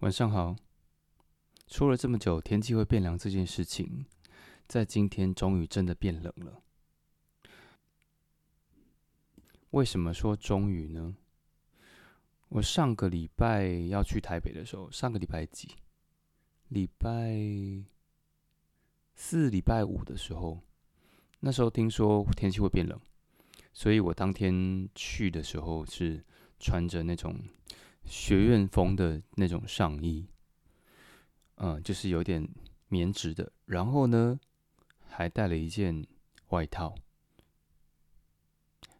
晚上好。说了这么久天气会变凉这件事情，在今天终于真的变冷了。为什么说终于呢？我上个礼拜要去台北的时候，上个礼拜几？礼拜四、礼拜五的时候，那时候听说天气会变冷，所以我当天去的时候是穿着那种。学院风的那种上衣，嗯，就是有点棉质的。然后呢，还带了一件外套，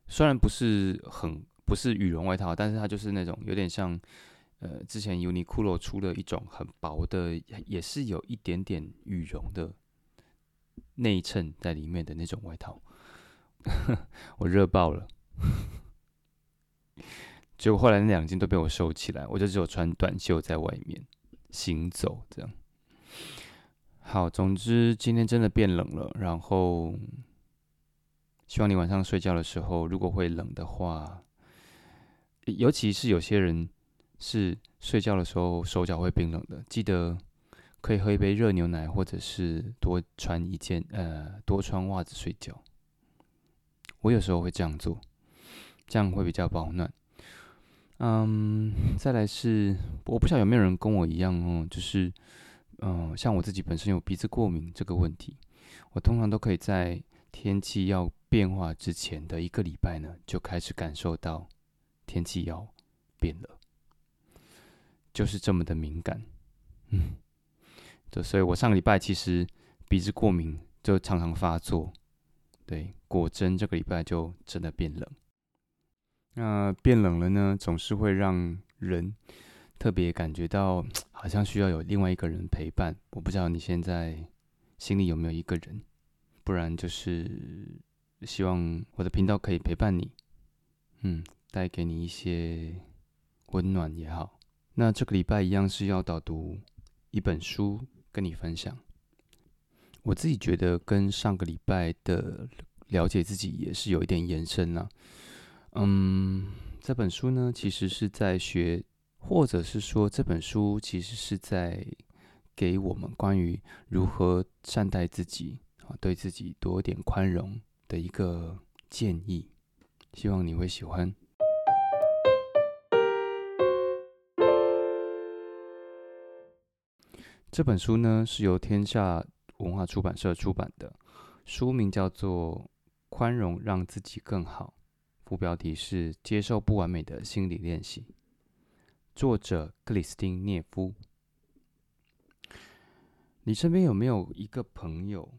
虽然不是很不是羽绒外套，但是它就是那种有点像，呃，之前 Uniqlo 出了一种很薄的，也是有一点点羽绒的内衬在里面的那种外套，我热爆了。结果后来那两件都被我收起来，我就只有穿短袖在外面行走，这样。好，总之今天真的变冷了，然后希望你晚上睡觉的时候，如果会冷的话，尤其是有些人是睡觉的时候手脚会冰冷的，记得可以喝一杯热牛奶，或者是多穿一件呃多穿袜子睡觉。我有时候会这样做，这样会比较保暖。嗯，再来是我不晓得有没有人跟我一样哦，就是嗯，像我自己本身有鼻子过敏这个问题，我通常都可以在天气要变化之前的一个礼拜呢，就开始感受到天气要变了，就是这么的敏感，嗯，就所以我上个礼拜其实鼻子过敏就常常发作，对，果真这个礼拜就真的变冷。那变冷了呢，总是会让人特别感觉到 好像需要有另外一个人陪伴。我不知道你现在心里有没有一个人，不然就是希望我的频道可以陪伴你，嗯，带给你一些温暖也好。那这个礼拜一样是要导读一本书跟你分享。我自己觉得跟上个礼拜的了解自己也是有一点延伸了。嗯，这本书呢，其实是在学，或者是说这本书其实是在给我们关于如何善待自己啊，对自己多一点宽容的一个建议，希望你会喜欢。这本书呢是由天下文化出版社出版的，书名叫做《宽容让自己更好》。副标题是“接受不完美的心理练习”，作者克里斯汀·涅夫。你身边有没有一个朋友，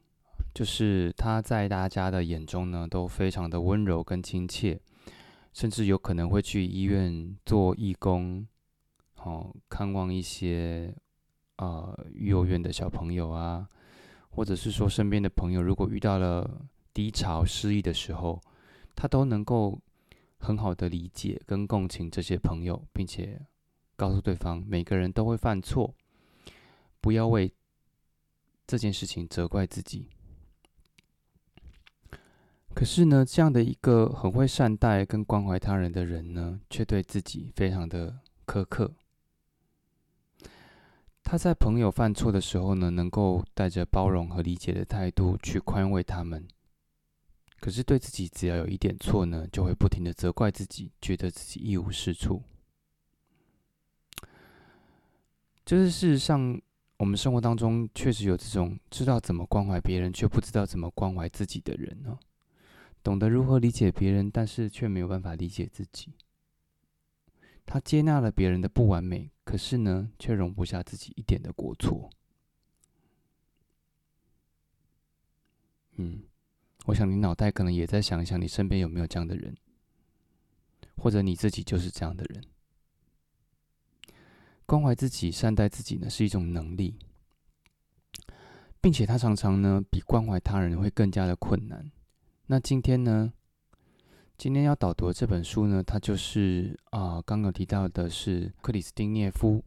就是他在大家的眼中呢，都非常的温柔跟亲切，甚至有可能会去医院做义工，哦，看望一些呃幼儿园的小朋友啊，或者是说身边的朋友，如果遇到了低潮、失意的时候。他都能够很好的理解跟共情这些朋友，并且告诉对方，每个人都会犯错，不要为这件事情责怪自己。可是呢，这样的一个很会善待跟关怀他人的人呢，却对自己非常的苛刻。他在朋友犯错的时候呢，能够带着包容和理解的态度去宽慰他们。可是对自己只要有一点错呢，就会不停的责怪自己，觉得自己一无是处。就是事实上，我们生活当中确实有这种知道怎么关怀别人，却不知道怎么关怀自己的人呢。懂得如何理解别人，但是却没有办法理解自己。他接纳了别人的不完美，可是呢，却容不下自己一点的过错。嗯。我想你脑袋可能也在想一想，你身边有没有这样的人，或者你自己就是这样的人。关怀自己、善待自己呢，是一种能力，并且它常常呢比关怀他人会更加的困难。那今天呢，今天要导读的这本书呢，它就是啊，刚刚提到的是克里斯汀涅夫。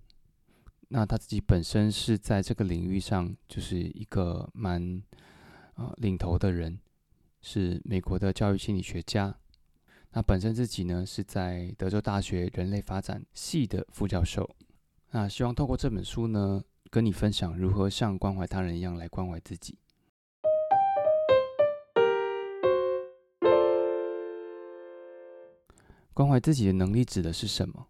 那他自己本身是在这个领域上就是一个蛮啊领头的人，是美国的教育心理学家。那本身自己呢是在德州大学人类发展系的副教授。那希望透过这本书呢，跟你分享如何像关怀他人一样来关怀自己。关怀自己的能力指的是什么？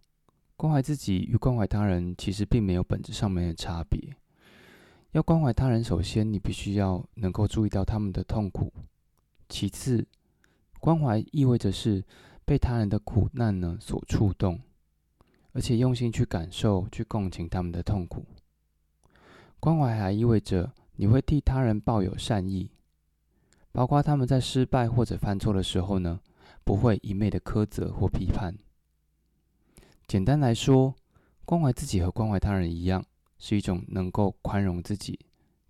关怀自己与关怀他人其实并没有本质上面的差别。要关怀他人，首先你必须要能够注意到他们的痛苦。其次，关怀意味着是被他人的苦难呢所触动，而且用心去感受、去共情他们的痛苦。关怀还意味着你会替他人抱有善意，包括他们在失败或者犯错的时候呢。不会一昧的苛责或批判。简单来说，关怀自己和关怀他人一样，是一种能够宽容自己、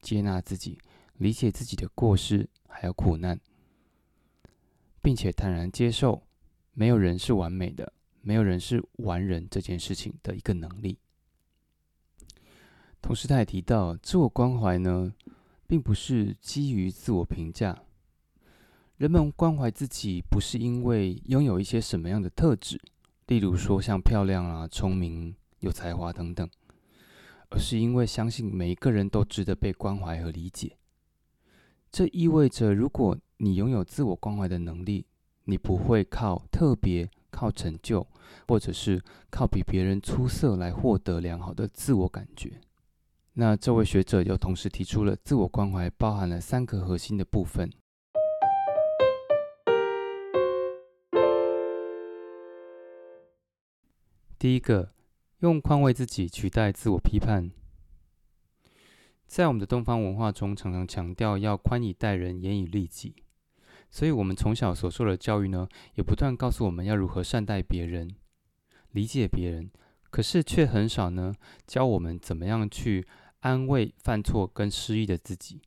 接纳自己、理解自己的过失还有苦难，并且坦然接受没有人是完美的，没有人是完人这件事情的一个能力。同时，他也提到，自我关怀呢，并不是基于自我评价。人们关怀自己，不是因为拥有一些什么样的特质，例如说像漂亮啊、聪明、有才华等等，而是因为相信每一个人都值得被关怀和理解。这意味着，如果你拥有自我关怀的能力，你不会靠特别、靠成就，或者是靠比别人出色来获得良好的自我感觉。那这位学者又同时提出了，自我关怀包含了三个核心的部分。第一个，用宽慰自己取代自我批判。在我们的东方文化中，常常强调要宽以待人，严以律己，所以我们从小所受的教育呢，也不断告诉我们要如何善待别人、理解别人，可是却很少呢教我们怎么样去安慰犯错跟失意的自己。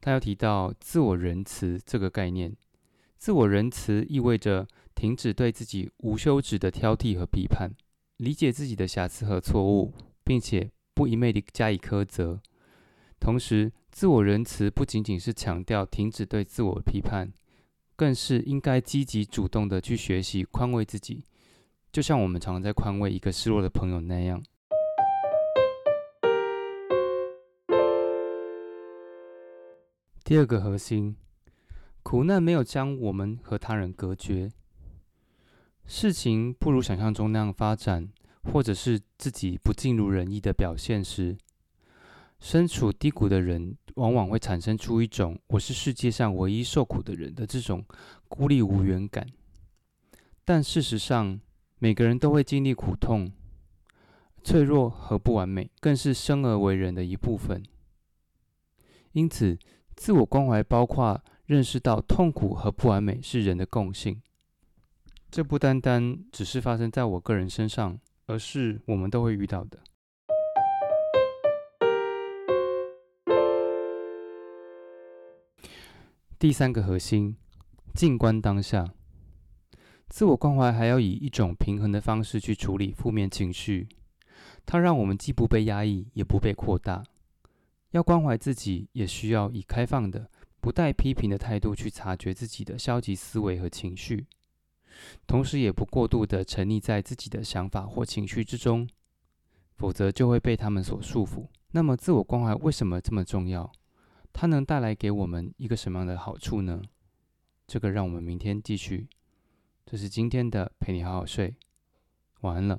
他要提到自我仁慈这个概念，自我仁慈意味着。停止对自己无休止的挑剔和批判，理解自己的瑕疵和错误，并且不一昧地加以苛责。同时，自我仁慈不仅仅是强调停止对自我批判，更是应该积极主动的去学习宽慰自己，就像我们常常在宽慰一个失落的朋友那样。第二个核心，苦难没有将我们和他人隔绝。事情不如想象中那样发展，或者是自己不尽如人意的表现时，身处低谷的人往往会产生出一种“我是世界上唯一受苦的人”的这种孤立无援感。但事实上，每个人都会经历苦痛，脆弱和不完美更是生而为人的一部分。因此，自我关怀包括认识到痛苦和不完美是人的共性。这不单单只是发生在我个人身上，而是我们都会遇到的。第三个核心，静观当下。自我关怀还要以一种平衡的方式去处理负面情绪，它让我们既不被压抑，也不被扩大。要关怀自己，也需要以开放的、不带批评的态度去察觉自己的消极思维和情绪。同时，也不过度的沉溺在自己的想法或情绪之中，否则就会被他们所束缚。那么，自我关怀为什么这么重要？它能带来给我们一个什么样的好处呢？这个让我们明天继续。这是今天的陪你好好睡，晚安了。